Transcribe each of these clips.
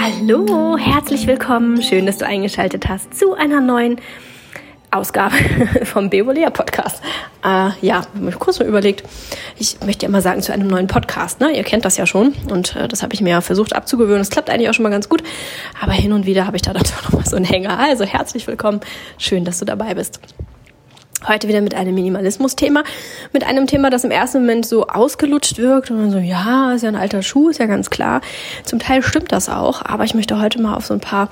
Hallo, herzlich willkommen. Schön, dass du eingeschaltet hast zu einer neuen Ausgabe vom Bevolea Podcast. Äh, ja, habe ich kurz mal überlegt. Ich möchte ja immer sagen zu einem neuen Podcast. Ne? Ihr kennt das ja schon und äh, das habe ich mir ja versucht abzugewöhnen. Das klappt eigentlich auch schon mal ganz gut, aber hin und wieder habe ich da dann doch noch mal so einen Hänger. Also herzlich willkommen. Schön, dass du dabei bist. Heute wieder mit einem Minimalismus-Thema, mit einem Thema, das im ersten Moment so ausgelutscht wirkt und man so, ja, ist ja ein alter Schuh, ist ja ganz klar. Zum Teil stimmt das auch, aber ich möchte heute mal auf so ein paar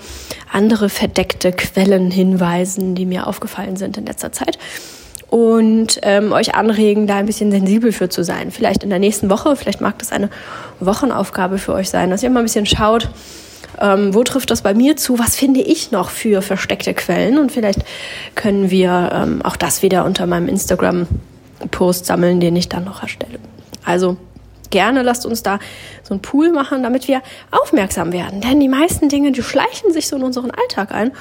andere verdeckte Quellen hinweisen, die mir aufgefallen sind in letzter Zeit und ähm, euch anregen, da ein bisschen sensibel für zu sein. Vielleicht in der nächsten Woche, vielleicht mag das eine Wochenaufgabe für euch sein, dass ihr mal ein bisschen schaut, ähm, wo trifft das bei mir zu? Was finde ich noch für versteckte Quellen? Und vielleicht können wir ähm, auch das wieder unter meinem Instagram-Post sammeln, den ich dann noch erstelle. Also gerne lasst uns da so einen Pool machen, damit wir aufmerksam werden. Denn die meisten Dinge, die schleichen sich so in unseren Alltag ein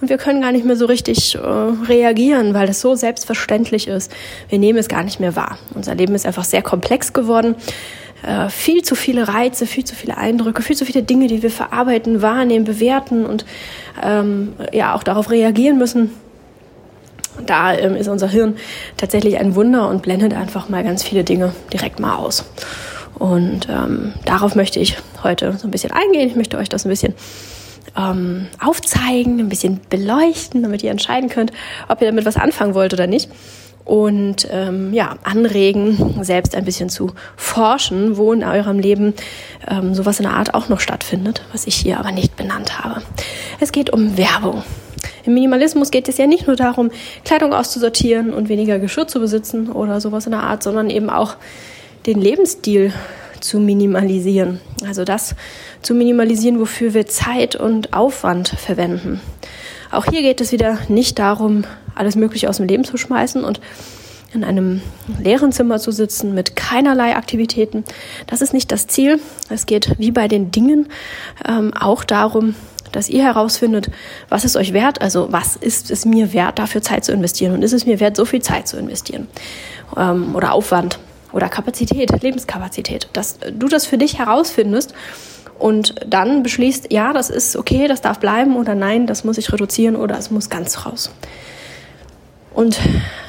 und wir können gar nicht mehr so richtig äh, reagieren, weil das so selbstverständlich ist. Wir nehmen es gar nicht mehr wahr. Unser Leben ist einfach sehr komplex geworden äh, viel zu viele Reize, viel zu viele Eindrücke, viel zu viele Dinge, die wir verarbeiten, wahrnehmen, bewerten und ähm, ja auch darauf reagieren müssen. Da ähm, ist unser Hirn tatsächlich ein Wunder und blendet einfach mal ganz viele Dinge direkt mal aus. Und ähm, darauf möchte ich heute so ein bisschen eingehen. Ich möchte euch das ein bisschen ähm, aufzeigen, ein bisschen beleuchten, damit ihr entscheiden könnt, ob ihr damit was anfangen wollt oder nicht und ähm, ja, anregen, selbst ein bisschen zu forschen, wo in eurem Leben ähm, sowas in der Art auch noch stattfindet, was ich hier aber nicht benannt habe. Es geht um Werbung. Im Minimalismus geht es ja nicht nur darum, Kleidung auszusortieren und weniger Geschirr zu besitzen oder sowas in der Art, sondern eben auch den Lebensstil zu minimalisieren. Also das zu minimalisieren, wofür wir Zeit und Aufwand verwenden. Auch hier geht es wieder nicht darum, alles Mögliche aus dem Leben zu schmeißen und in einem leeren Zimmer zu sitzen mit keinerlei Aktivitäten. Das ist nicht das Ziel. Es geht wie bei den Dingen ähm, auch darum, dass ihr herausfindet, was ist euch wert, also was ist es mir wert, dafür Zeit zu investieren und ist es mir wert, so viel Zeit zu investieren ähm, oder Aufwand oder Kapazität, Lebenskapazität, dass du das für dich herausfindest und dann beschließt, ja, das ist okay, das darf bleiben oder nein, das muss ich reduzieren oder es muss ganz raus. Und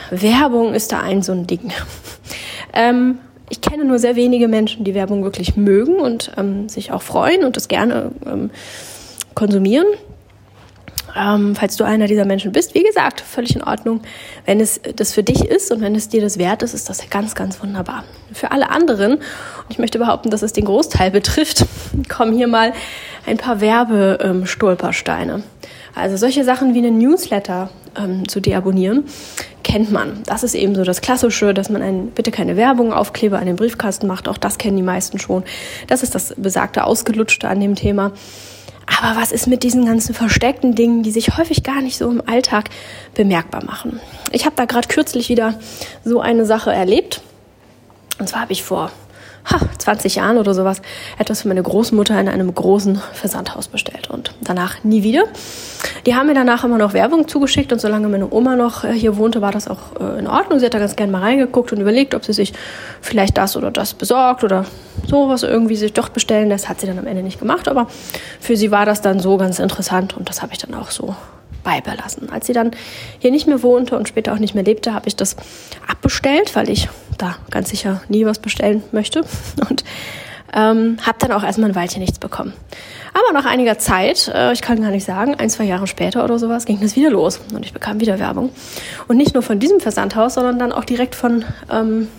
Werbung ist da ein so ein Ding. ähm, ich kenne nur sehr wenige Menschen, die Werbung wirklich mögen und ähm, sich auch freuen und das gerne ähm, konsumieren. Ähm, falls du einer dieser Menschen bist, wie gesagt, völlig in Ordnung. Wenn es das für dich ist und wenn es dir das wert ist, ist das ganz, ganz wunderbar. Für alle anderen, und ich möchte behaupten, dass es den Großteil betrifft, kommen hier mal ein paar Werbestolpersteine. Also solche Sachen wie einen Newsletter ähm, zu deabonnieren, kennt man. Das ist eben so das Klassische, dass man einen bitte keine Werbung Aufkleber an den Briefkasten macht. Auch das kennen die meisten schon. Das ist das besagte Ausgelutschte an dem Thema. Aber was ist mit diesen ganzen versteckten Dingen, die sich häufig gar nicht so im Alltag bemerkbar machen? Ich habe da gerade kürzlich wieder so eine Sache erlebt. Und zwar habe ich vor 20 Jahren oder sowas etwas für meine Großmutter in einem großen Versandhaus bestellt und danach nie wieder. Die haben mir danach immer noch Werbung zugeschickt und solange meine Oma noch äh, hier wohnte, war das auch äh, in Ordnung. Sie hat da ganz gerne mal reingeguckt und überlegt, ob sie sich vielleicht das oder das besorgt oder sowas irgendwie sich doch bestellen lässt. Hat sie dann am Ende nicht gemacht, aber für sie war das dann so ganz interessant und das habe ich dann auch so beibelassen. Als sie dann hier nicht mehr wohnte und später auch nicht mehr lebte, habe ich das abbestellt, weil ich da ganz sicher nie was bestellen möchte und ähm, habe dann auch erstmal ein Weilchen nichts bekommen. Aber nach einiger Zeit, äh, ich kann gar nicht sagen, ein, zwei Jahre später oder sowas, ging das wieder los und ich bekam wieder Werbung. Und nicht nur von diesem Versandhaus, sondern dann auch direkt von ähm,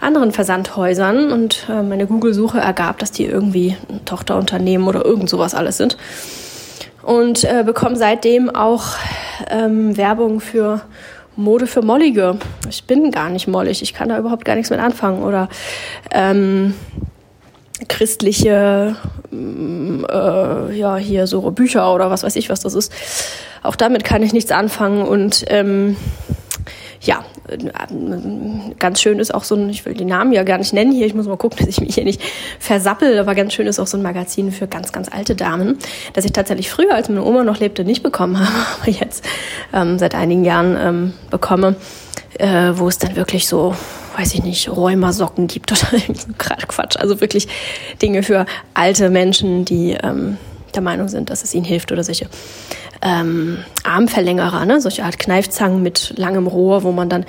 anderen Versandhäusern und äh, meine Google-Suche ergab, dass die irgendwie ein Tochterunternehmen oder irgend sowas alles sind und äh, bekomme seitdem auch ähm, Werbung für Mode für Mollige. Ich bin gar nicht mollig, ich kann da überhaupt gar nichts mit anfangen. Oder ähm, christliche, mm, äh, ja, hier so Bücher oder was weiß ich, was das ist. Auch damit kann ich nichts anfangen und ähm, ja, ganz schön ist auch so ein, ich will die Namen ja gar nicht nennen hier, ich muss mal gucken, dass ich mich hier nicht versappel, aber ganz schön ist auch so ein Magazin für ganz, ganz alte Damen, das ich tatsächlich früher, als meine Oma noch lebte, nicht bekommen habe, aber jetzt ähm, seit einigen Jahren ähm, bekomme äh, wo es dann wirklich so, weiß ich nicht, Rheumasocken gibt oder gerade Quatsch. Also wirklich Dinge für alte Menschen, die ähm, der Meinung sind, dass es ihnen hilft oder solche ähm, Armverlängerer, ne? solche Art Kneifzangen mit langem Rohr, wo man dann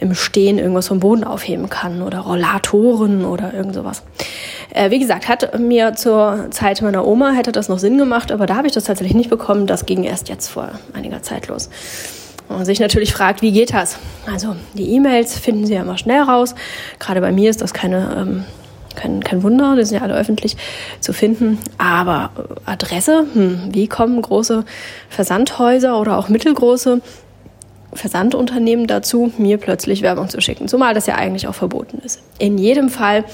im Stehen irgendwas vom Boden aufheben kann oder Rollatoren oder irgend sowas. Äh, wie gesagt, hat mir zur Zeit meiner Oma hätte das noch Sinn gemacht, aber da habe ich das tatsächlich nicht bekommen. Das ging erst jetzt vor einiger Zeit los. Und man sich natürlich fragt, wie geht das? Also die E-Mails finden Sie ja immer schnell raus. Gerade bei mir ist das keine ähm, kein, kein Wunder, die sind ja alle öffentlich zu finden. Aber Adresse, hm, wie kommen große Versandhäuser oder auch mittelgroße Versandunternehmen dazu, mir plötzlich Werbung zu schicken? Zumal das ja eigentlich auch verboten ist. In jedem Fall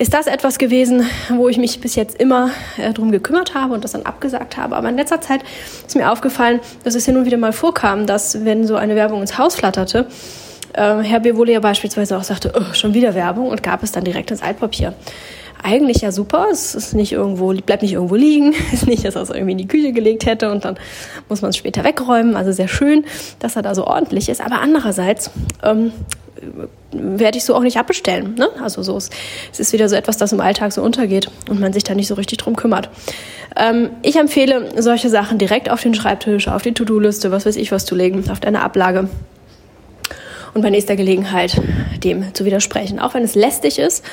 ist das etwas gewesen, wo ich mich bis jetzt immer äh, drum gekümmert habe und das dann abgesagt habe. Aber in letzter Zeit ist mir aufgefallen, dass es hin und wieder mal vorkam, dass wenn so eine Werbung ins Haus flatterte, äh, Herr Bevole ja beispielsweise auch sagte, oh, schon wieder Werbung und gab es dann direkt ins Altpapier. Eigentlich ja super, es ist nicht irgendwo, bleibt nicht irgendwo liegen, ist nicht, dass er es irgendwie in die Küche gelegt hätte und dann muss man es später wegräumen. Also sehr schön, dass er da so ordentlich ist. Aber andererseits ähm, werde ich so auch nicht abbestellen. Ne? Also so es ist wieder so etwas, das im Alltag so untergeht und man sich da nicht so richtig drum kümmert. Ähm, ich empfehle solche Sachen direkt auf den Schreibtisch, auf die To-Do-Liste, was weiß ich was zu legen, auf deine Ablage und bei nächster Gelegenheit dem zu widersprechen. Auch wenn es lästig ist,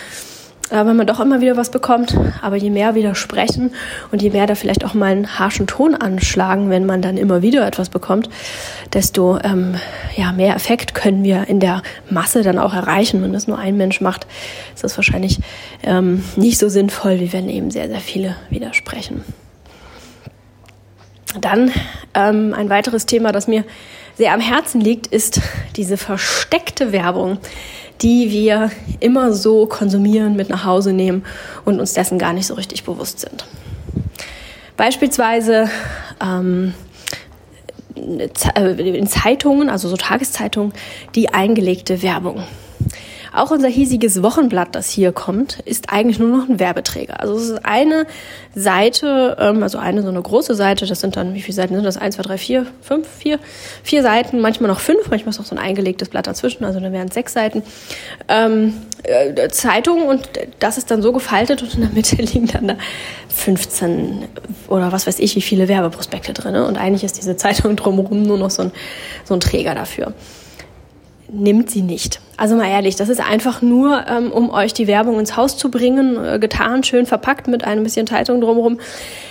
äh, wenn man doch immer wieder was bekommt, aber je mehr widersprechen und je mehr da vielleicht auch mal einen harschen Ton anschlagen, wenn man dann immer wieder etwas bekommt, desto ähm, ja, mehr Effekt können wir in der Masse dann auch erreichen. Wenn das nur ein Mensch macht, ist das wahrscheinlich ähm, nicht so sinnvoll, wie wenn eben sehr, sehr viele widersprechen. Dann ähm, ein weiteres Thema, das mir sehr am Herzen liegt, ist diese versteckte Werbung, die wir immer so konsumieren, mit nach Hause nehmen und uns dessen gar nicht so richtig bewusst sind. Beispielsweise ähm, äh, in Zeitungen, also so Tageszeitungen, die eingelegte Werbung. Auch unser hiesiges Wochenblatt, das hier kommt, ist eigentlich nur noch ein Werbeträger. Also es ist eine Seite, ähm, also eine so eine große Seite, das sind dann, wie viele Seiten sind das? Eins, zwei, drei, vier, fünf, vier, vier Seiten, manchmal noch fünf, manchmal ist noch so ein eingelegtes Blatt dazwischen, also dann wären es sechs Seiten. Ähm, äh, Zeitung und das ist dann so gefaltet und in der Mitte liegen dann da 15 oder was weiß ich, wie viele Werbeprospekte drin. Und eigentlich ist diese Zeitung drumherum nur noch so ein, so ein Träger dafür nimmt sie nicht. Also mal ehrlich, das ist einfach nur, ähm, um euch die Werbung ins Haus zu bringen, äh, getan, schön verpackt mit ein bisschen Zeitung drumherum.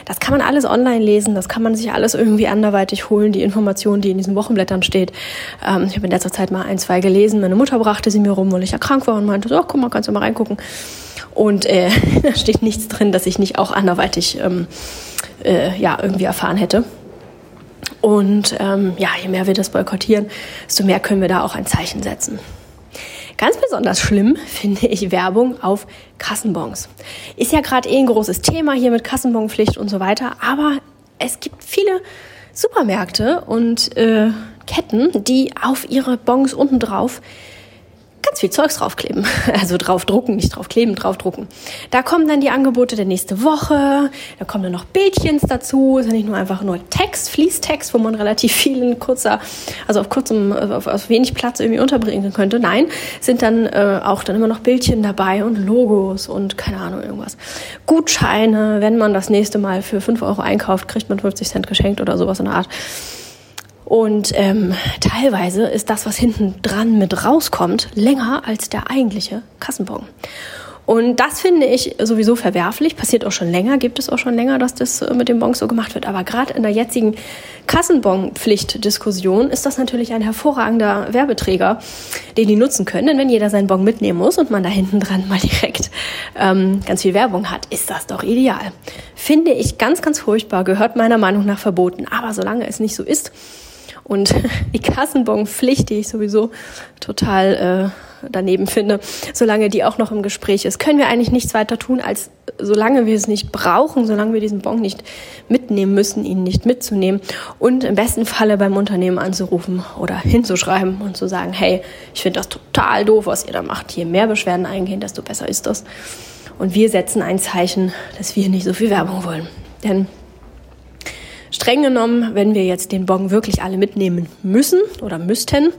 Das kann man alles online lesen, das kann man sich alles irgendwie anderweitig holen, die Informationen, die in diesen Wochenblättern steht. Ähm, ich habe in letzter Zeit mal ein, zwei gelesen. Meine Mutter brachte sie mir rum, weil ich ja krank war und meinte, so, guck mal, kannst du mal reingucken. Und äh, da steht nichts drin, dass ich nicht auch anderweitig ähm, äh, ja, irgendwie erfahren hätte. Und ähm, ja, je mehr wir das boykottieren, desto mehr können wir da auch ein Zeichen setzen. Ganz besonders schlimm finde ich Werbung auf Kassenbons. Ist ja gerade eh ein großes Thema hier mit Kassenbonpflicht und so weiter, aber es gibt viele Supermärkte und äh, Ketten, die auf ihre Bons unten drauf ganz viel Zeugs draufkleben. Also draufdrucken, nicht draufkleben, draufdrucken. Da kommen dann die Angebote der nächste Woche, da kommen dann noch Bildchens dazu, ist nicht nur einfach nur Text, Fließtext, wo man relativ viel in kurzer, also auf kurzem, auf, auf wenig Platz irgendwie unterbringen könnte. Nein, sind dann äh, auch dann immer noch Bildchen dabei und Logos und keine Ahnung, irgendwas. Gutscheine, wenn man das nächste Mal für 5 Euro einkauft, kriegt man 50 Cent geschenkt oder sowas in der Art. Und ähm, teilweise ist das, was hinten dran mit rauskommt, länger als der eigentliche Kassenbon. Und das finde ich sowieso verwerflich. Passiert auch schon länger, gibt es auch schon länger, dass das äh, mit dem Bon so gemacht wird. Aber gerade in der jetzigen Kassenbon-Pflichtdiskussion ist das natürlich ein hervorragender Werbeträger, den die nutzen können. Denn wenn jeder seinen Bon mitnehmen muss und man da hinten dran mal direkt ähm, ganz viel Werbung hat, ist das doch ideal. Finde ich ganz, ganz furchtbar, gehört meiner Meinung nach verboten. Aber solange es nicht so ist, und die Kassenbonpflicht, die ich sowieso total äh, daneben finde, solange die auch noch im Gespräch ist, können wir eigentlich nichts weiter tun, als solange wir es nicht brauchen, solange wir diesen Bon nicht mitnehmen müssen, ihn nicht mitzunehmen und im besten Falle beim Unternehmen anzurufen oder hinzuschreiben und zu sagen, hey, ich finde das total doof, was ihr da macht. Je mehr Beschwerden eingehen, desto besser ist das. Und wir setzen ein Zeichen, dass wir nicht so viel Werbung wollen. Denn streng genommen, wenn wir jetzt den Bon wirklich alle mitnehmen müssen oder müssten,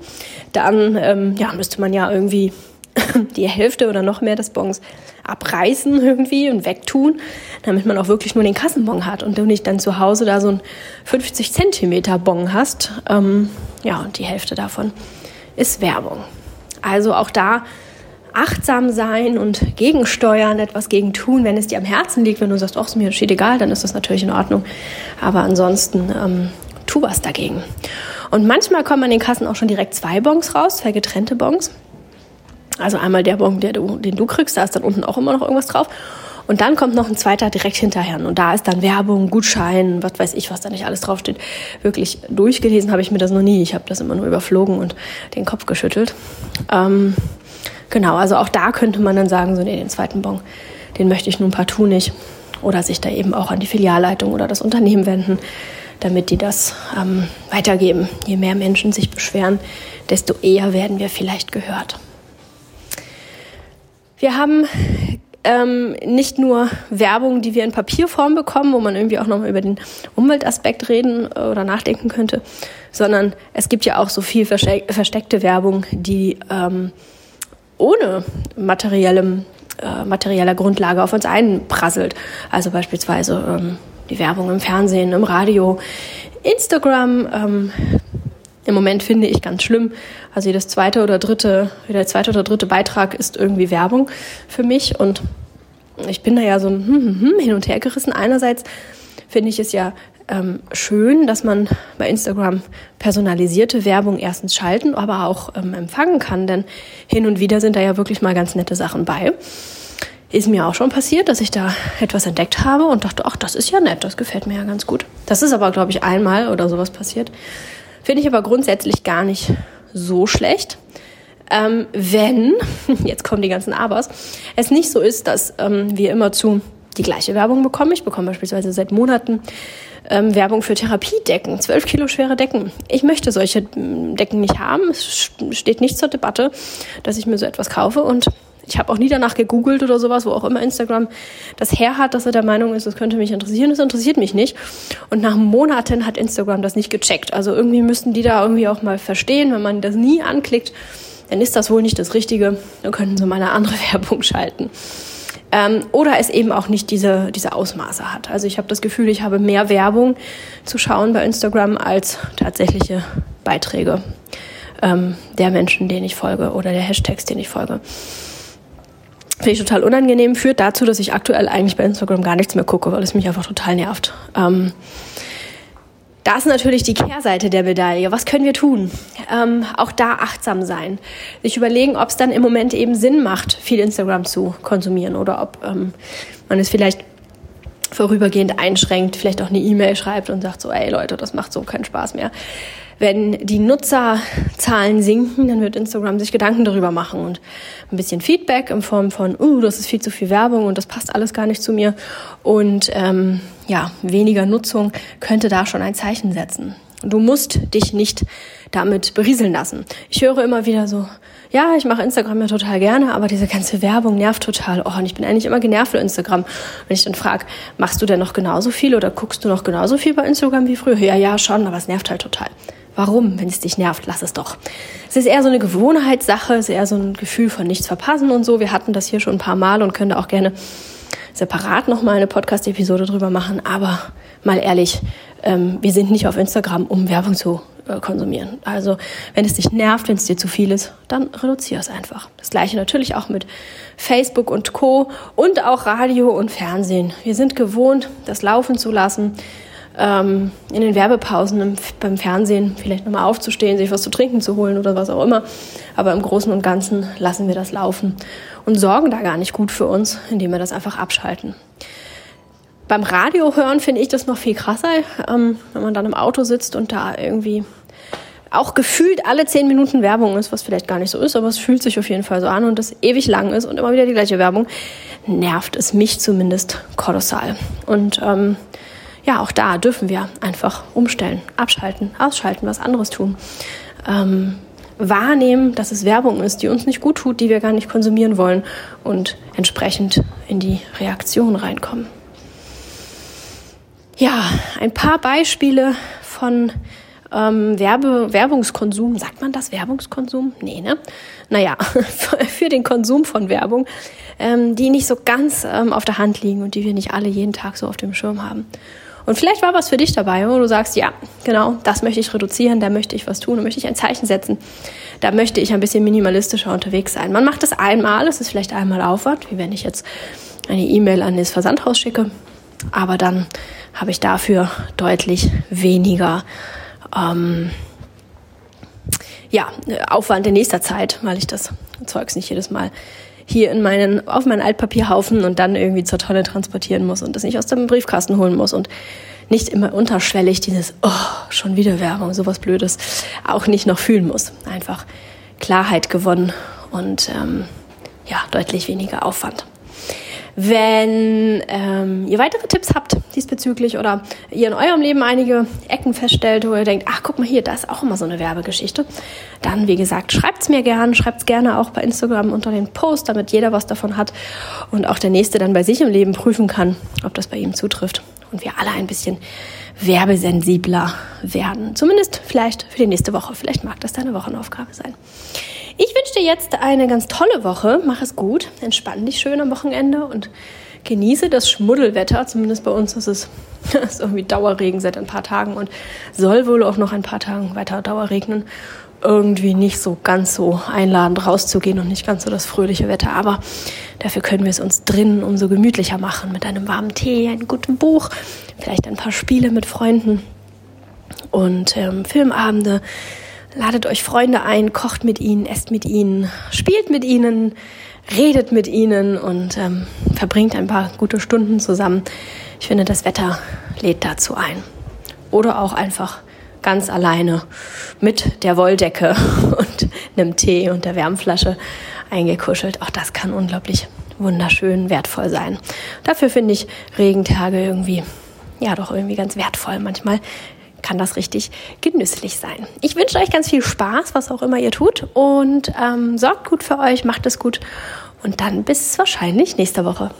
dann ähm, ja, müsste man ja irgendwie die Hälfte oder noch mehr des Bons abreißen irgendwie und wegtun, damit man auch wirklich nur den Kassenbon hat und du nicht dann zu Hause da so ein 50 Zentimeter Bon hast. Ähm, ja, und die Hälfte davon ist Werbung. Also auch da achtsam sein und gegensteuern, etwas gegen tun, wenn es dir am Herzen liegt. Wenn du sagst, ach, ist mir steht egal, dann ist das natürlich in Ordnung. Aber ansonsten ähm, tu was dagegen. Und manchmal kommen an den Kassen auch schon direkt zwei Bons raus, zwei getrennte Bons. Also einmal der Bon, der du, den du kriegst, da ist dann unten auch immer noch irgendwas drauf. Und dann kommt noch ein zweiter direkt hinterher. Und da ist dann Werbung, Gutschein, was weiß ich, was da nicht alles draufsteht. Wirklich durchgelesen habe ich mir das noch nie. Ich habe das immer nur überflogen und den Kopf geschüttelt. Ähm, genau, also auch da könnte man dann sagen, so, nee, den zweiten Bon, den möchte ich nun partout nicht. Oder sich da eben auch an die Filialleitung oder das Unternehmen wenden, damit die das ähm, weitergeben. Je mehr Menschen sich beschweren, desto eher werden wir vielleicht gehört. Wir haben ähm, nicht nur Werbung, die wir in Papierform bekommen, wo man irgendwie auch nochmal über den Umweltaspekt reden oder nachdenken könnte, sondern es gibt ja auch so viel versteckte Werbung, die ähm, ohne materiellem, äh, materieller Grundlage auf uns einprasselt. Also beispielsweise ähm, die Werbung im Fernsehen, im Radio, Instagram, ähm, im Moment finde ich ganz schlimm. Also jedes zweite oder dritte, der zweite oder dritte Beitrag ist irgendwie Werbung für mich und ich bin da ja so hm, hm, hm, hin und her gerissen. Einerseits finde ich es ja ähm, schön, dass man bei Instagram personalisierte Werbung erstens schalten, aber auch ähm, empfangen kann, denn hin und wieder sind da ja wirklich mal ganz nette Sachen bei. Ist mir auch schon passiert, dass ich da etwas entdeckt habe und dachte, ach, das ist ja nett, das gefällt mir ja ganz gut. Das ist aber, glaube ich, einmal oder sowas passiert. Finde ich aber grundsätzlich gar nicht so schlecht. Ähm, wenn, jetzt kommen die ganzen Abers, es nicht so ist, dass ähm, wir immer zu die gleiche Werbung bekommen. Ich bekomme beispielsweise seit Monaten ähm, Werbung für Therapiedecken, zwölf Kilo schwere Decken. Ich möchte solche mm, Decken nicht haben. Es steht nicht zur Debatte, dass ich mir so etwas kaufe und ich habe auch nie danach gegoogelt oder sowas, wo auch immer Instagram das her hat, dass er der Meinung ist, das könnte mich interessieren. Das interessiert mich nicht. Und nach Monaten hat Instagram das nicht gecheckt. Also irgendwie müssten die da irgendwie auch mal verstehen, wenn man das nie anklickt, dann ist das wohl nicht das Richtige. Dann könnten sie mal eine andere Werbung schalten. Ähm, oder es eben auch nicht diese, diese Ausmaße hat. Also ich habe das Gefühl, ich habe mehr Werbung zu schauen bei Instagram als tatsächliche Beiträge ähm, der Menschen, denen ich folge oder der Hashtags, denen ich folge. Finde ich total unangenehm, führt dazu, dass ich aktuell eigentlich bei Instagram gar nichts mehr gucke, weil es mich einfach total nervt. Ähm, da ist natürlich die Kehrseite der Medaille. Was können wir tun? Ähm, auch da achtsam sein. Sich überlegen, ob es dann im Moment eben Sinn macht, viel Instagram zu konsumieren oder ob ähm, man es vielleicht vorübergehend einschränkt, vielleicht auch eine E-Mail schreibt und sagt so, ey Leute, das macht so keinen Spaß mehr wenn die Nutzerzahlen sinken, dann wird Instagram sich Gedanken darüber machen und ein bisschen Feedback in Form von, uh, das ist viel zu viel Werbung und das passt alles gar nicht zu mir. Und ähm, ja, weniger Nutzung könnte da schon ein Zeichen setzen. Du musst dich nicht damit berieseln lassen. Ich höre immer wieder so, ja, ich mache Instagram ja total gerne, aber diese ganze Werbung nervt total. Oh, und ich bin eigentlich immer genervt für Instagram. Wenn ich dann frage, machst du denn noch genauso viel oder guckst du noch genauso viel bei Instagram wie früher? Ja, ja, schon, aber es nervt halt total. Warum? Wenn es dich nervt, lass es doch. Es ist eher so eine Gewohnheitssache, es ist eher so ein Gefühl von nichts verpassen und so. Wir hatten das hier schon ein paar Mal und können da auch gerne separat nochmal eine Podcast-Episode drüber machen. Aber mal ehrlich, ähm, wir sind nicht auf Instagram, um Werbung zu äh, konsumieren. Also wenn es dich nervt, wenn es dir zu viel ist, dann reduziere es einfach. Das gleiche natürlich auch mit Facebook und Co. und auch Radio und Fernsehen. Wir sind gewohnt, das laufen zu lassen ähm, in den Werbepausen im, beim Fernsehen vielleicht nochmal aufzustehen, sich was zu trinken zu holen oder was auch immer. Aber im Großen und Ganzen lassen wir das laufen und sorgen da gar nicht gut für uns, indem wir das einfach abschalten. Beim Radio hören finde ich das noch viel krasser, ähm, wenn man dann im Auto sitzt und da irgendwie auch gefühlt alle zehn Minuten Werbung ist, was vielleicht gar nicht so ist, aber es fühlt sich auf jeden Fall so an und das ewig lang ist und immer wieder die gleiche Werbung, nervt es mich zumindest kolossal. Und ähm, ja, auch da dürfen wir einfach umstellen, abschalten, ausschalten, was anderes tun. Ähm, wahrnehmen, dass es Werbung ist, die uns nicht gut tut, die wir gar nicht konsumieren wollen und entsprechend in die Reaktion reinkommen. Ja, ein paar Beispiele von ähm, Werbe, Werbungskonsum, sagt man das Werbungskonsum? Nee, ne? Naja, für den Konsum von Werbung, ähm, die nicht so ganz ähm, auf der Hand liegen und die wir nicht alle jeden Tag so auf dem Schirm haben. Und vielleicht war was für dich dabei, wo du sagst, ja, genau, das möchte ich reduzieren, da möchte ich was tun, da möchte ich ein Zeichen setzen, da möchte ich ein bisschen minimalistischer unterwegs sein. Man macht das einmal, es ist vielleicht einmal Aufwand, wie wenn ich jetzt eine E-Mail an das Versandhaus schicke, aber dann habe ich dafür deutlich weniger ähm, ja, Aufwand in nächster Zeit, weil ich das Zeugs nicht jedes Mal hier in meinen, auf meinen Altpapierhaufen und dann irgendwie zur Tonne transportieren muss und das nicht aus dem Briefkasten holen muss und nicht immer unterschwellig dieses, oh, schon wieder Werbung, sowas Blödes, auch nicht noch fühlen muss. Einfach Klarheit gewonnen und ähm, ja, deutlich weniger Aufwand. Wenn ähm, ihr weitere Tipps habt diesbezüglich oder ihr in eurem Leben einige Ecken feststellt, wo ihr denkt, ach guck mal hier, da ist auch immer so eine Werbegeschichte, dann wie gesagt, schreibt's mir gern, schreibt's gerne auch bei Instagram unter den Post, damit jeder was davon hat und auch der Nächste dann bei sich im Leben prüfen kann, ob das bei ihm zutrifft und wir alle ein bisschen werbesensibler werden. Zumindest vielleicht für die nächste Woche. Vielleicht mag das deine Wochenaufgabe sein. Ich wünsche dir jetzt eine ganz tolle Woche. Mach es gut, entspann dich schön am Wochenende und genieße das Schmuddelwetter. Zumindest bei uns ist es ist irgendwie Dauerregen seit ein paar Tagen und soll wohl auch noch ein paar Tagen weiter Dauerregnen. Irgendwie nicht so ganz so einladend rauszugehen und nicht ganz so das fröhliche Wetter. Aber dafür können wir es uns drinnen umso gemütlicher machen mit einem warmen Tee, einem guten Buch, vielleicht ein paar Spiele mit Freunden und ähm, Filmabende Ladet euch Freunde ein, kocht mit ihnen, esst mit ihnen, spielt mit ihnen, redet mit ihnen und ähm, verbringt ein paar gute Stunden zusammen. Ich finde, das Wetter lädt dazu ein. Oder auch einfach ganz alleine mit der Wolldecke und einem Tee und der Wärmflasche eingekuschelt. Auch das kann unglaublich wunderschön, wertvoll sein. Dafür finde ich Regentage irgendwie, ja, doch irgendwie ganz wertvoll. Manchmal kann das richtig genüsslich sein. Ich wünsche euch ganz viel Spaß, was auch immer ihr tut und ähm, sorgt gut für euch, macht es gut und dann bis wahrscheinlich nächste Woche.